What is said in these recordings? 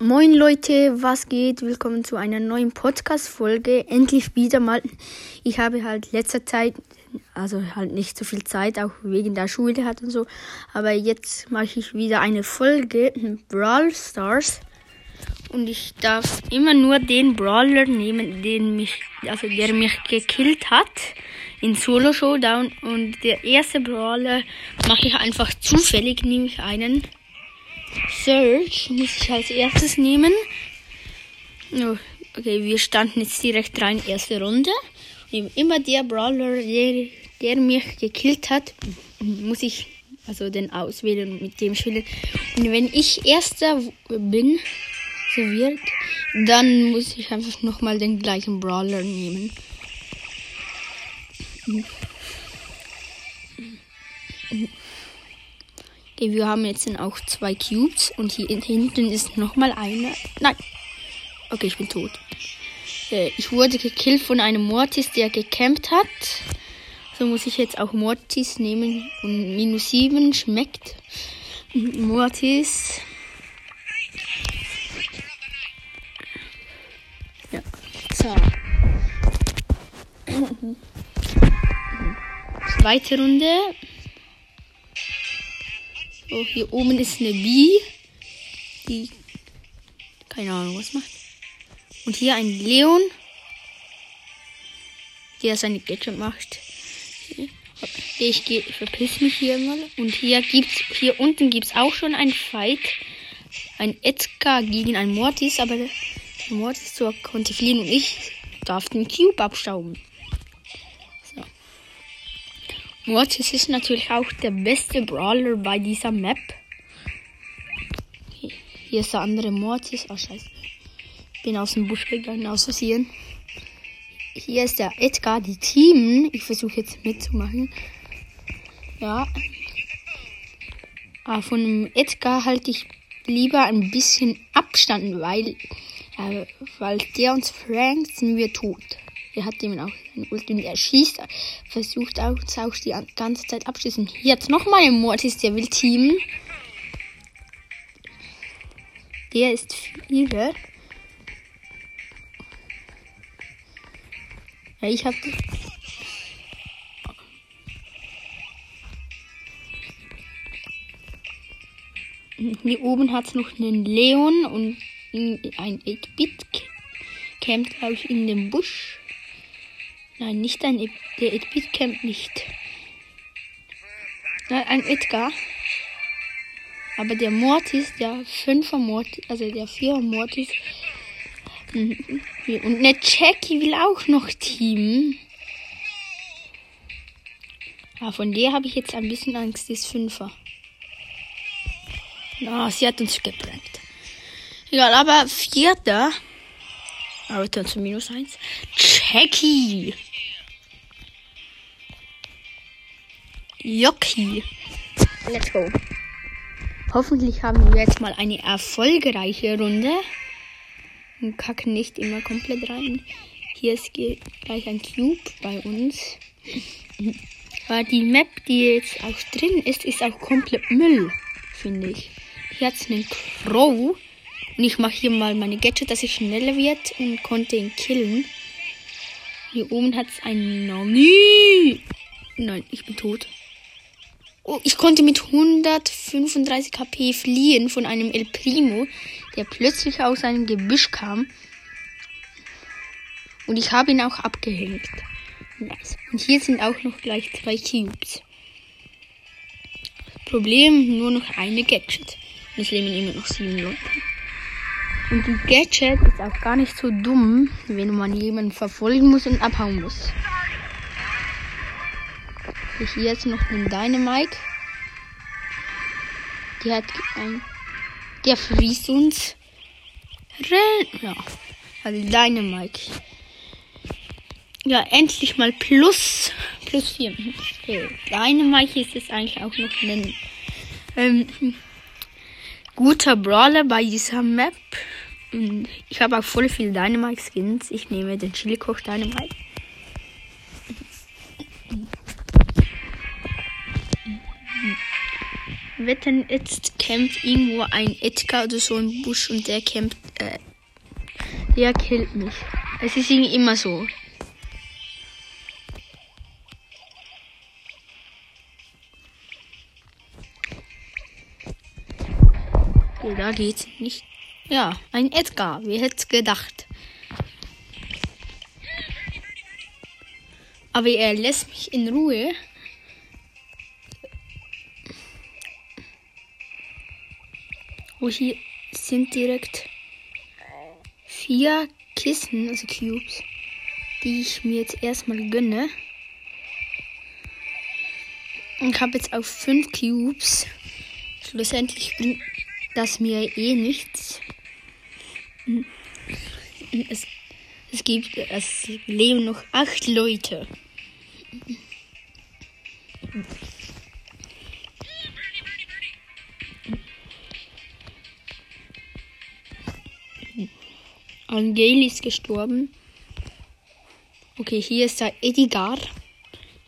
Moin Leute, was geht? Willkommen zu einer neuen Podcast-Folge. Endlich wieder mal. Ich habe halt letzter Zeit, also halt nicht so viel Zeit, auch wegen der Schule hat und so. Aber jetzt mache ich wieder eine Folge Brawl Stars. Und ich darf immer nur den Brawler nehmen, den mich, also der mich gekillt hat in Solo Showdown. Und der erste Brawler mache ich einfach zufällig, nehme ich einen. Search muss ich als erstes nehmen. Oh, okay, wir standen jetzt direkt rein, erste Runde. Immer der Brawler, der, der mich gekillt hat, muss ich also den auswählen mit dem spielen. Und wenn ich erster bin, so wird, dann muss ich einfach nochmal den gleichen Brawler nehmen. Okay, wir haben jetzt auch zwei Cubes und hier hinten ist nochmal einer. Nein. Okay, ich bin tot. Äh, ich wurde gekillt von einem Mortis, der gecampt hat. So muss ich jetzt auch Mortis nehmen. Und minus 7 schmeckt. Mortis. Ja. So. Zweite Runde. So, hier oben ist eine Bee. Die. Keine Ahnung, was macht. Und hier ein Leon. Der seine Gadget macht. Ich gehe, verpiss mich hier mal. Und hier gibt's, hier unten gibt's auch schon ein Fight. Ein Edgar gegen ein Mortis, aber der Mortis konnte fliehen und ich darf den Cube abstauben. Mortis ist natürlich auch der beste Brawler bei dieser Map. Hier ist der andere Mortis. Oh, scheiße. Bin aus dem Busch gegangen, aus Versehen. Hier ist der Edgar, die Team. Ich versuche jetzt mitzumachen. Ja. Aber von dem Edgar halte ich lieber ein bisschen Abstand, weil, äh, weil der uns frankt, sind wir tot. Er hat ihm auch ein Ult und er schießt, versucht auch, auch die ganze Zeit abschießen. Jetzt nochmal ein Mortis, der will teamen. Der ist Vierer. Ja, ich hab. Hier oben hat es noch einen Leon und ein 8-Bit campt, glaube ich, in dem Busch. Nein, nicht ein der Edbit campt nicht. Nein, ein Edgar. Aber der Mortis, der 5er Mortis, also der 4er Mortis. Mhm. Und eine Jackie will auch noch teamen. Ja, von der habe ich jetzt ein bisschen Angst, das 5er. Na, oh, sie hat uns gebrannt. Egal, aber vierter. Aber dann zu minus 1. Jackie. Jockey. Let's go. Hoffentlich haben wir jetzt mal eine erfolgreiche Runde. Und kacken nicht immer komplett rein. Hier ist gleich ein Cube bei uns. Aber die Map, die jetzt auch drin ist, ist auch komplett Müll, finde ich. Hier hat es einen Crow. Und ich mache hier mal meine Gadget, dass ich schneller wird und konnte ihn killen. Hier oben hat es einen Nani. Nein, ich bin tot. Oh, ich konnte mit 135 HP fliehen von einem El Primo, der plötzlich aus einem Gebüsch kam. Und ich habe ihn auch abgehängt. Nice. Und hier sind auch noch gleich zwei Cubes. Problem, nur noch eine Gadget. Und es leben immer noch sieben Leute. Und die Gadget ist auch gar nicht so dumm, wenn man jemanden verfolgen muss und abhauen muss. Ich jetzt noch einen Dynamite. Die hat ein. Der friest uns. Renn. Ja. Also Dynamite. Ja, endlich mal plus. Plus 4. Okay. Dynamite ist es eigentlich auch noch ein ähm, guter Brawler bei dieser Map. Ich habe auch voll viel Dynamite Skins. Ich nehme den Chili Koch Dynamite. Wetten, jetzt campt irgendwo ein Edgar oder so im Busch und der campt, äh, der killt mich. Es ist irgendwie immer so. Okay, da geht's nicht. Ja, ein Edgar. Wer hätte gedacht? Aber er lässt mich in Ruhe. Hier sind direkt vier Kissen, also Cubes, die ich mir jetzt erstmal gönne. Und habe jetzt auf fünf Cubes. Schlussendlich bringt das mir eh nichts. Es, es gibt, es leben noch acht Leute. Angel ist gestorben. Okay, hier ist der Edgar.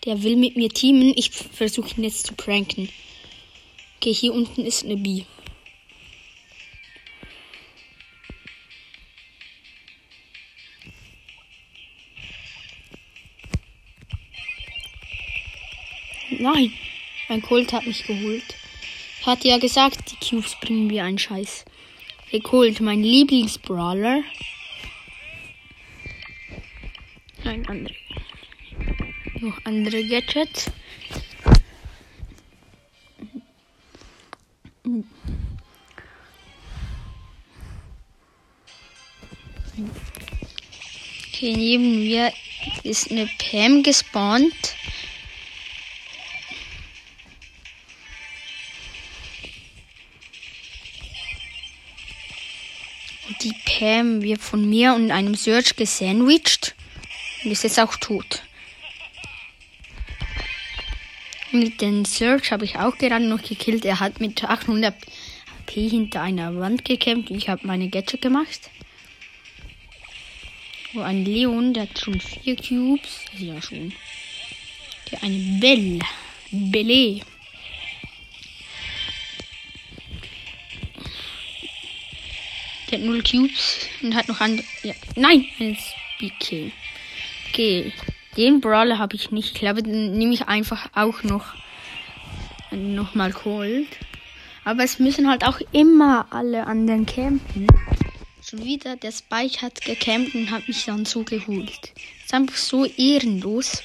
Der will mit mir teamen. Ich versuche ihn jetzt zu pranken. Okay, hier unten ist eine B. Nein, mein Colt hat mich geholt. Ich hatte ja gesagt, die Cubes bringen mir einen Scheiß. Der Colt, mein Lieblingsbrawler. Nein, andere. Noch andere Gadgets. Okay, neben mir ist eine Pam gespawnt. Die Pam wird von mir und einem Search gesandwiched und ist jetzt auch tot. Mit dem Search habe ich auch gerade noch gekillt. Er hat mit 800 HP hinter einer Wand gekämpft. Ich habe meine Gadget gemacht. Wo ein Leon, der hat schon vier Cubes. Ja, schon. Der eine Belle. Belle. Der hat null Cubes und hat noch andere. Ja. Nein, ein Speed Okay, den Brawler habe ich nicht. Ich glaube, den nehme ich einfach auch noch nochmal Cold. Aber es müssen halt auch immer alle anderen campen. Schon wieder, der Spike hat gecampt und hat mich dann so geholt. Ist einfach so ehrenlos.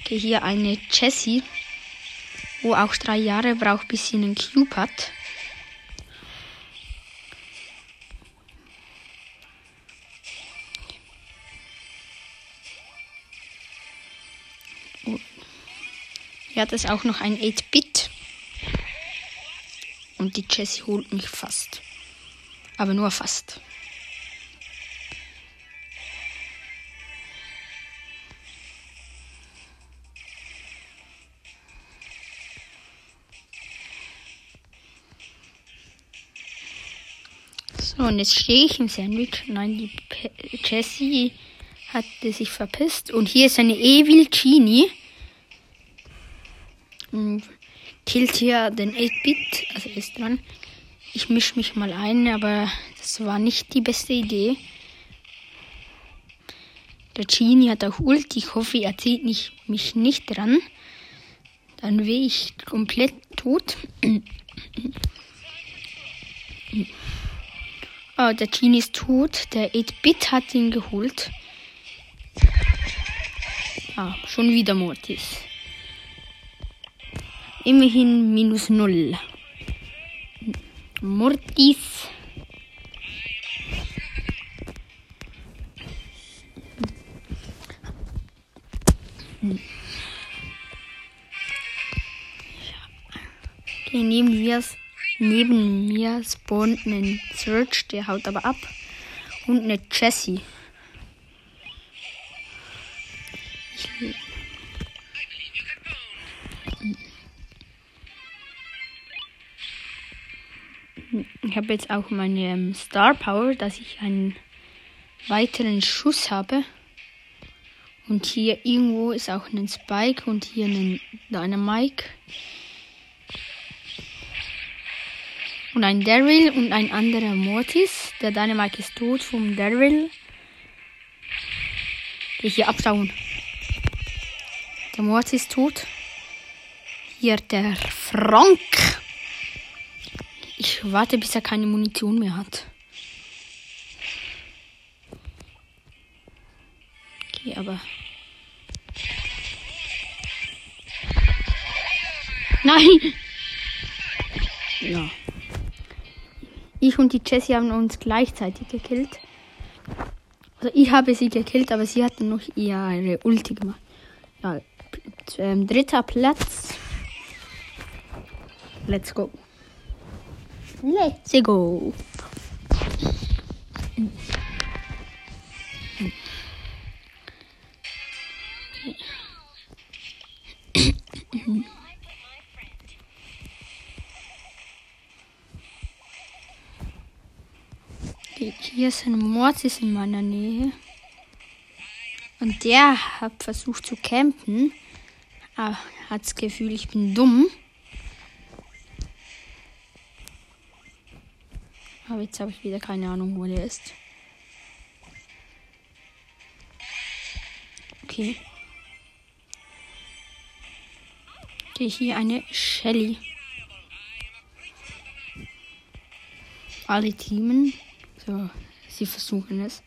Okay, hier eine Jessie, wo auch drei Jahre braucht, bis sie einen Cube hat. Hier hat es auch noch ein 8-Bit. Und die Jessie holt mich fast. Aber nur fast. So, und jetzt stehe ich im Sandwich. Nein, die Pe Jessie hat sich verpisst. Und hier ist eine Evil Genie killt hier den 8-Bit, also ist dran. Ich mische mich mal ein, aber das war nicht die beste Idee. Der Genie hat auch Ult. Ich hoffe, er zieht nicht, mich nicht dran. Dann wäre ich komplett tot. Oh, der Genie ist tot. Der 8-Bit hat ihn geholt. Ah, schon wieder Mortis. Immerhin minus null. Mortis. Okay, neben mir, neben mir spawnt ein Search, der haut aber ab. Und eine Jessie. Ich habe jetzt auch meine ähm, Star Power, dass ich einen weiteren Schuss habe. Und hier irgendwo ist auch ein Spike und hier ein Dynamike. Und ein Daryl und ein anderer Mortis. Der Dynamite ist tot vom Daryl. Geh hier abschauen. Der Mortis ist tot. Hier der Frank. Ich warte, bis er keine Munition mehr hat. Okay, aber. Nein! Ja. Ich und die Jessie haben uns gleichzeitig gekillt. Also ich habe sie gekillt, aber sie hatten noch ihre Ulti gemacht. Ja, ähm, dritter Platz. Let's go. Let's go. Hier ist ein Mortis in meiner Nähe. Und der hat versucht zu campen. Aber hat das Gefühl, ich bin dumm. Aber jetzt habe ich wieder keine Ahnung, wo der ist. Okay. Okay, hier eine Shelly. Alle Teamen. So, sie versuchen es.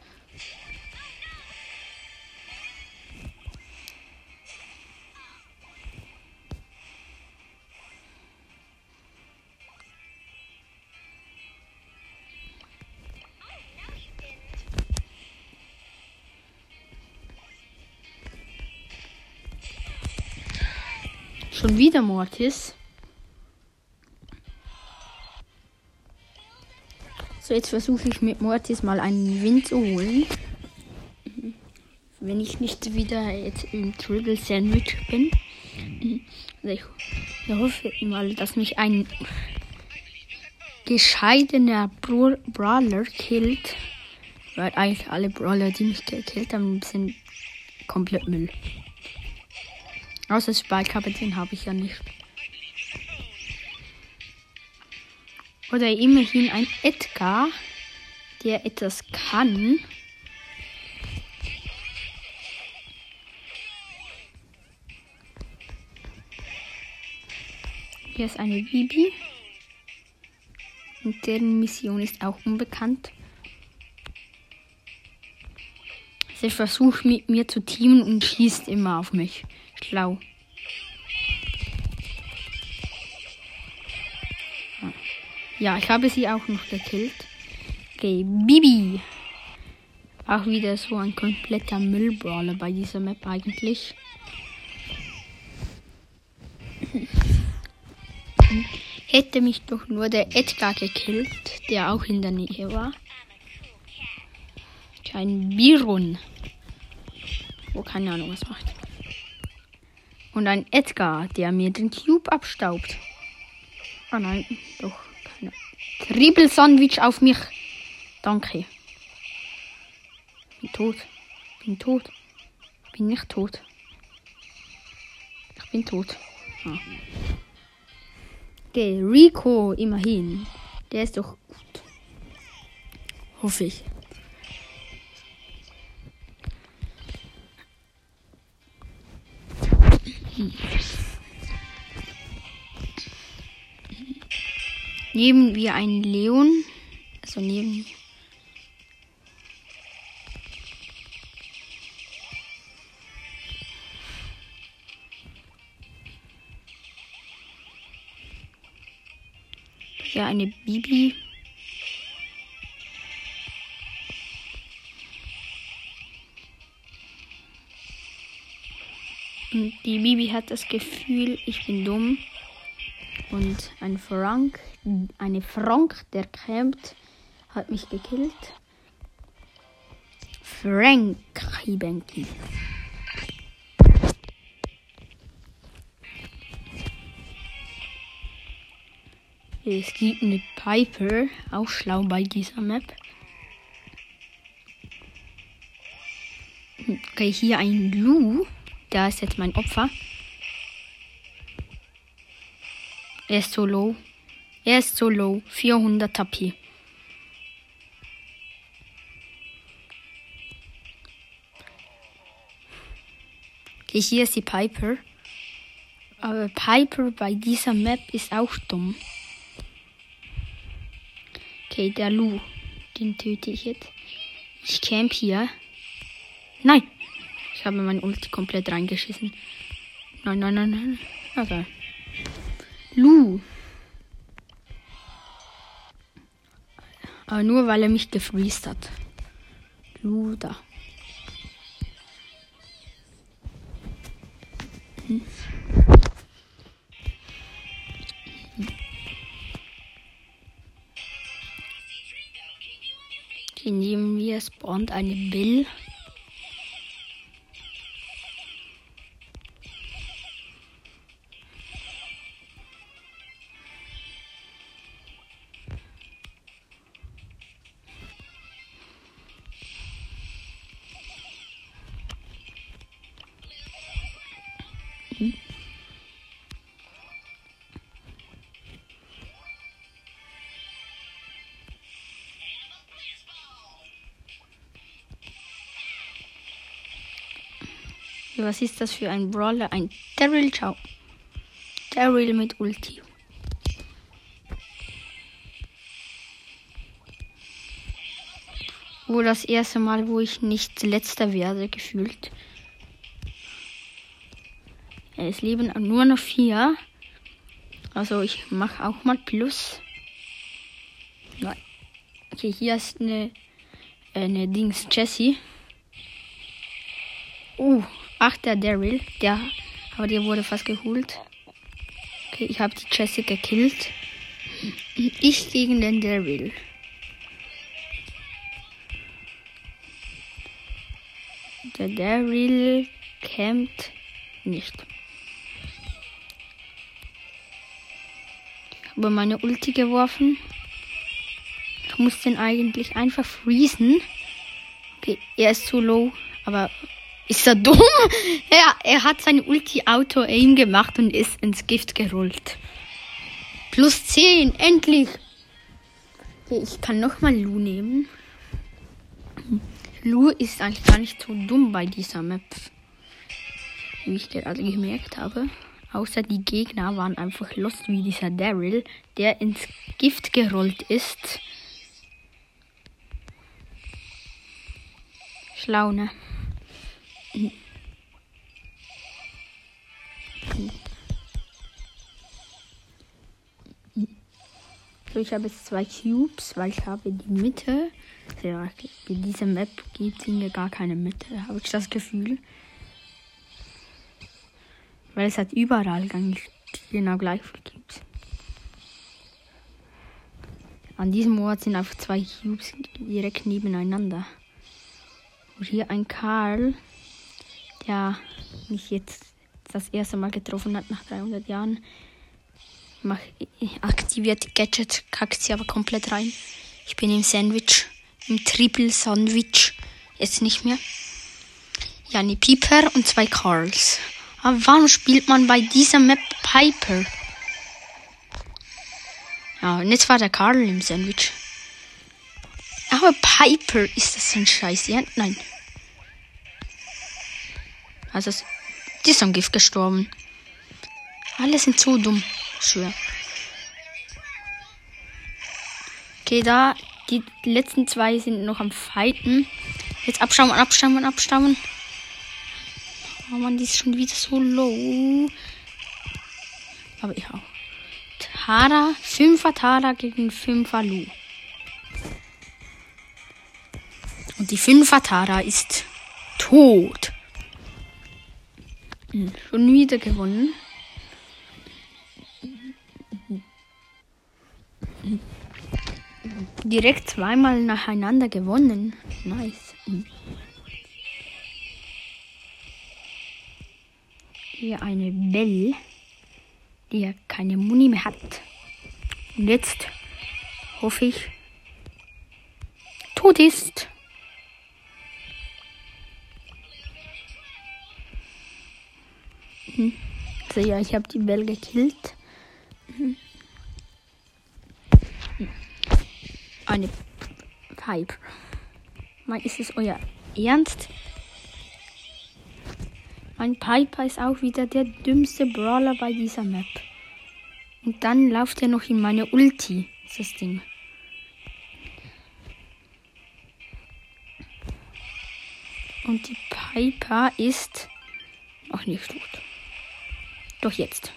Schon wieder Mortis. So, jetzt versuche ich mit Mortis mal einen Wind zu holen. Wenn ich nicht wieder jetzt im Triple Sandwich bin. Also ich, hoffe mal, dass mich ein gescheidener Bra Brawler killt. Weil eigentlich alle Brawler, die mich gekillt haben, sind komplett Müll. Außer Spike-Kapitän habe ich ja nicht. Oder immerhin ein Edgar, der etwas kann. Hier ist eine Bibi. Und deren Mission ist auch unbekannt. Sie versucht mit mir zu teamen und schießt immer auf mich. Schlau. Ja, ich habe sie auch noch gekillt. Okay, Bibi. Auch wieder so ein kompletter Müllbrawler bei dieser Map eigentlich. Hätte mich doch nur der Edgar gekillt, der auch in der Nähe war. Ein Biron. Wo keine Ahnung was macht. Und ein Edgar, der mir den Cube abstaubt. Oh nein, doch. Triple Sandwich auf mich. Danke. Bin tot. Bin tot. Bin nicht tot. Ich bin tot. Ah. Okay, Rico immerhin. Der ist doch gut. Hoffe ich. Neben wir einen Leon. Also neben. Ja, eine Bibi. Die Bibi hat das Gefühl, ich bin dumm. Und ein Frank, eine Frank, der campt, hat mich gekillt. Frank Ribenki. Es gibt eine Piper, auch schlau bei dieser Map. Okay, hier ein Lu. Da ist jetzt mein Opfer. Er ist so low. Er ist so low. 400 HP. Okay, hier ist die Piper. Aber Piper bei dieser Map ist auch dumm. Okay, der Lu. Den töte ich jetzt. Ich camp hier. Nein! Ich habe mein Ulti komplett reingeschissen. Nein, nein, nein, nein. Okay. Lu. Aber nur weil er mich gefreezed hat. Lu da. Hm. Die nehmen wir, spawnt eine Bill. Was ist das für ein Brawler? Ein Daryl, ciao. Daryl mit Ulti. Wo das erste Mal, wo ich nicht letzter werde, gefühlt. Es leben nur noch vier. Also ich mache auch mal Plus. Nein. Okay, hier ist eine, eine Dings Jessie. Uh, Ach, der Daryl. Der, aber der wurde fast geholt. Okay, ich habe die Jessie gekillt. Ich gegen den Daryl. Der Daryl campt nicht. Ich habe meine Ulti geworfen. Ich muss den eigentlich einfach freezen. Okay, er ist zu low, aber ist er dumm? Ja, er hat sein Ulti-Auto-Aim gemacht und ist ins Gift gerollt. Plus 10, endlich! Ich kann nochmal Lu nehmen. Lu ist eigentlich gar nicht so dumm bei dieser Map. Wie ich gerade gemerkt habe. Außer die Gegner waren einfach lost wie dieser Daryl, der ins Gift gerollt ist. Schlau, ne? So, ich habe jetzt zwei Cubes, weil ich habe die Mitte. Ja, in dieser Map gibt es mir gar keine Mitte, habe ich das Gefühl. Weil es hat überall genau gleich viele Cubes. An diesem Ort sind einfach zwei Cubes direkt nebeneinander. Und hier ein Karl der mich jetzt das erste Mal getroffen hat nach 300 Jahren. Mach, aktiviert die Gadget, kackt sie aber komplett rein. Ich bin im Sandwich, im Triple Sandwich. Jetzt nicht mehr. Ja, eine Piper und zwei Carls. Aber warum spielt man bei dieser Map Piper? Ja, und jetzt war der Karl im Sandwich. Aber Piper ist das ein Scheiß. Ja, nein. Also, die ist am Gift gestorben. Alle sind so dumm. Schwör. Okay, da. Die letzten zwei sind noch am Fighten. Jetzt abschauen, abschauen, abschauen. Oh man, die ist schon wieder so low. Aber ich auch. Tara, 5er Tara gegen 5er Lu. Und die 5er Tara ist tot. Schon wieder gewonnen. Direkt zweimal nacheinander gewonnen. Nice. Hier eine Belle, die ja keine Muni mehr hat. Und jetzt hoffe ich, tot ist. Mhm. Ja, ich habe die Bell gekillt. Mhm. eine Pipe. Mein, ist es euer Ernst? Mein Piper ist auch wieder der dümmste Brawler bei dieser Map. Und dann läuft er noch in meine Ulti, das Ding. Und die Piper ist noch nicht tot. Doch jetzt.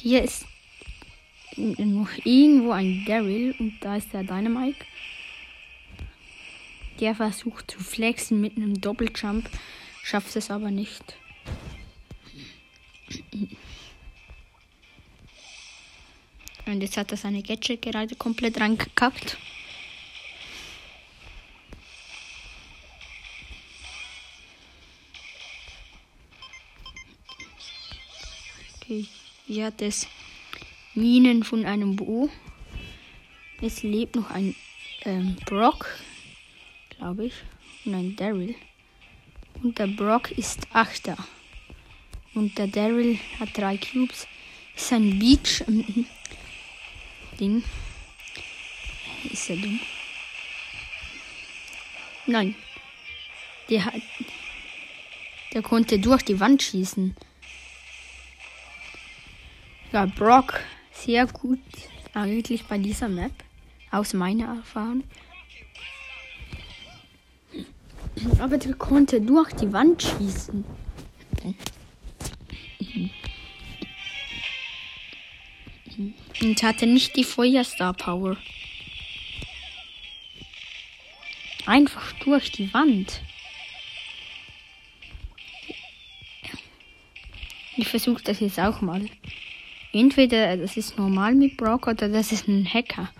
Hier ist noch irgendwo ein Daryl und da ist der Dynamite. Der versucht zu flexen mit einem Doppeljump, schafft es aber nicht. Und jetzt hat er seine Gadget gerade komplett reingekackt. Hier hat es Minen von einem Bo. Es lebt noch ein ähm, Brock, glaube ich, und ein Daryl. Und der Brock ist Achter. Und der Daryl hat drei Cubes. Ist ein Beach. Ähm. Ist er dumm? Nein. Der hat. Der konnte durch die Wand schießen. Ja, Brock, sehr gut eigentlich bei dieser Map. Aus meiner Erfahrung. Aber der konnte durch die Wand schießen. Und hatte nicht die Feuerstar Power. Einfach durch die Wand. Ich versuche das jetzt auch mal. Entweder das ist normal mit Brock oder das ist ein Hacker.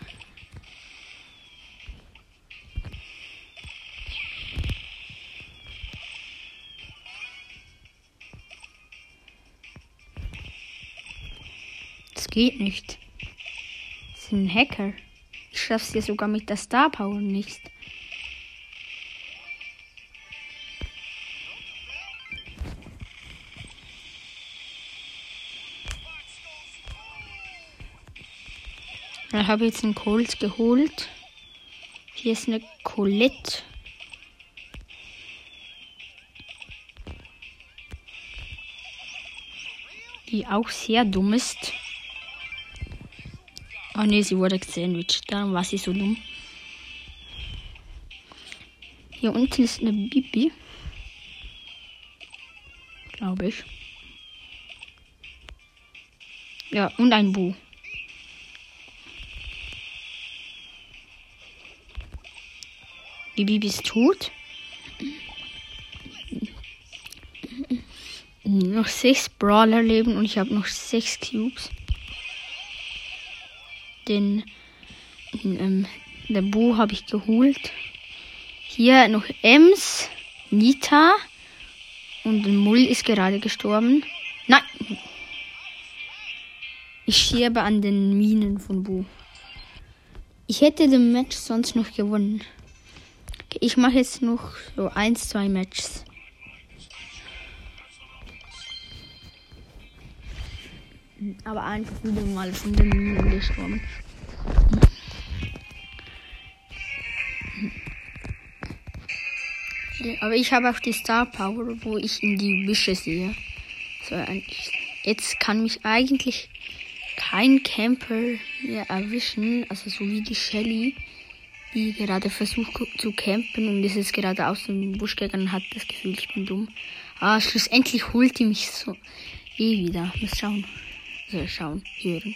Das geht nicht. Das ist ein Hacker. Ich schaff's ja sogar mit der Star Power nicht. Habe jetzt einen Colt geholt. Hier ist eine Colette. Die auch sehr dumm ist. Oh ne, sie wurde gesandwiched. Darum war sie so dumm. Hier unten ist eine Bibi. Glaube ich. Ja, und ein Bu. Die Bibi ist tot. Noch sechs Brawler leben und ich habe noch sechs Cubes. Den, ähm, der Bo habe ich geholt. Hier noch Ems, Nita und Mull ist gerade gestorben. Nein! Ich sterbe an den Minen von Bo. Ich hätte den Match sonst noch gewonnen. Ich mache jetzt noch so eins, zwei Matches. Aber einfach wieder mal von den Minen gestorben. Aber ich habe auch die Star Power, wo ich in die Wische sehe. So, jetzt kann mich eigentlich kein Camper mehr erwischen, also so wie die Shelly die gerade versucht zu campen und ist jetzt gerade aus dem Busch gegangen und hat das Gefühl, ich bin dumm. Ah, schlussendlich holt die mich so eh wieder. Muss schauen. Also schauen, hören.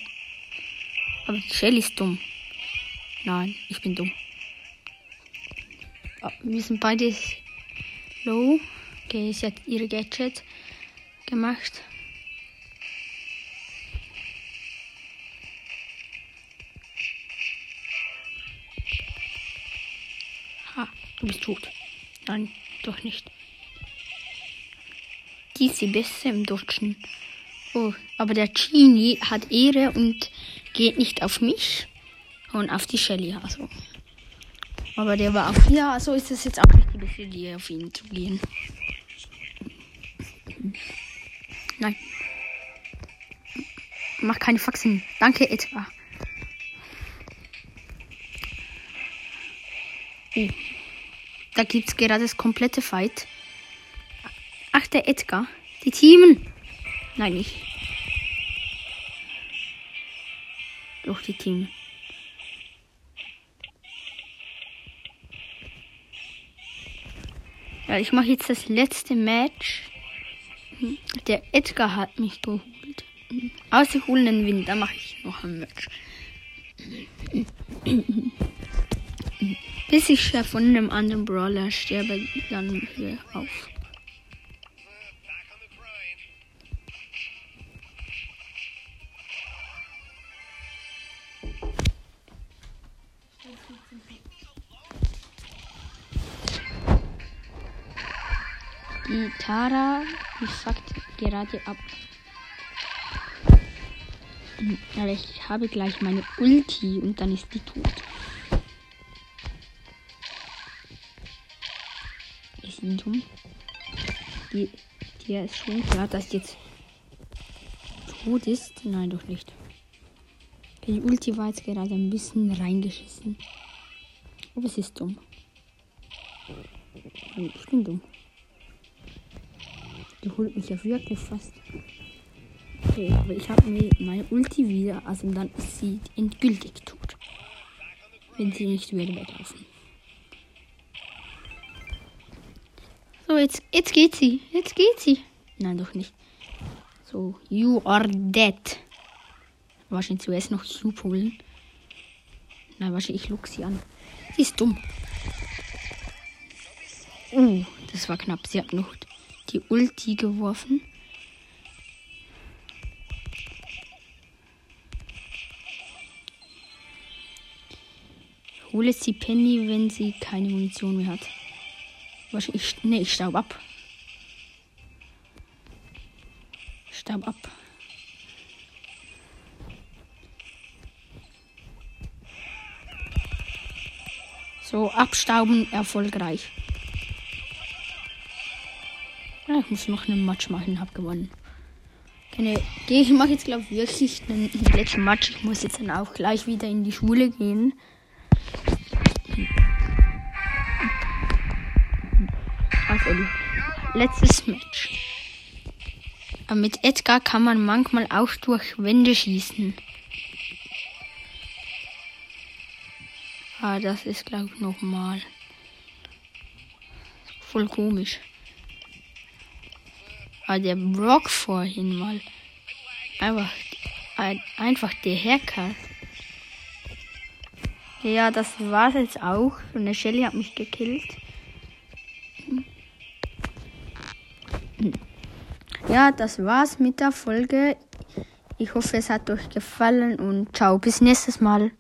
Aber die Shell ist dumm. Nein, ich bin dumm. Oh, wir sind beide low. Okay, sie hat ihre Gadget gemacht. Du bist tot. Nein, doch nicht. Die ist die Beste im Dutschen. Oh, aber der Genie hat Ehre und geht nicht auf mich und auf die Shelly. Also. Aber der war auf ja, also ist es jetzt auch nicht die beste Idee, auf ihn zu gehen. Nein. mach keine Faxen. Danke, Edgar. Oh. Da gibt's gerade das komplette Fight. Ach, der Edgar. Die Teamen. Nein, nicht. Doch, die Teamen. Ja, ich mache jetzt das letzte Match. Der Edgar hat mich geholt. Aus dem holen Wind, da mache ich noch ein Match. Bis ich von einem anderen Brawler sterbe, dann hier auf. Die Tara, die fuckt gerade ab. Aber ich habe gleich meine Ulti und dann ist die tot. Dumm? Die, die ist schon klar, dass jetzt tot ist. Nein, doch nicht. Die Ulti war jetzt gerade ein bisschen reingeschissen. Aber es ist dumm. Ich bin dumm. Die holt mich ja wirklich fast. Okay, aber ich habe mir meine Ulti wieder, also dann ist sie endgültig tot. Wenn sie nicht wieder weglaufen. So, jetzt, jetzt geht sie. Jetzt geht sie. Nein, doch nicht. So, you are dead. Wahrscheinlich zuerst noch Soup holen. Nein, wahrscheinlich ich sie an. Sie ist dumm. Uh, das war knapp. Sie hat noch die Ulti geworfen. Hole sie Penny, wenn sie keine Munition mehr hat. Wahrscheinlich. Ne, ich staub ab. Staub ab. So, abstauben erfolgreich. Ja, ich muss noch einen Match machen, hab gewonnen. Keine, ich mache jetzt glaube ich wirklich einen letzten Match. Ich muss jetzt dann auch gleich wieder in die Schule gehen. Also, letztes Match. Mit Edgar kann man manchmal auch durch Wände schießen. Ah, das ist glaube ich nochmal. Voll komisch. Aber der Brock vorhin mal. Einfach, einfach der Hacker. Ja, das war's jetzt auch. Und der Shelly hat mich gekillt. Ja, das war's mit der Folge. Ich hoffe, es hat euch gefallen und ciao, bis nächstes Mal.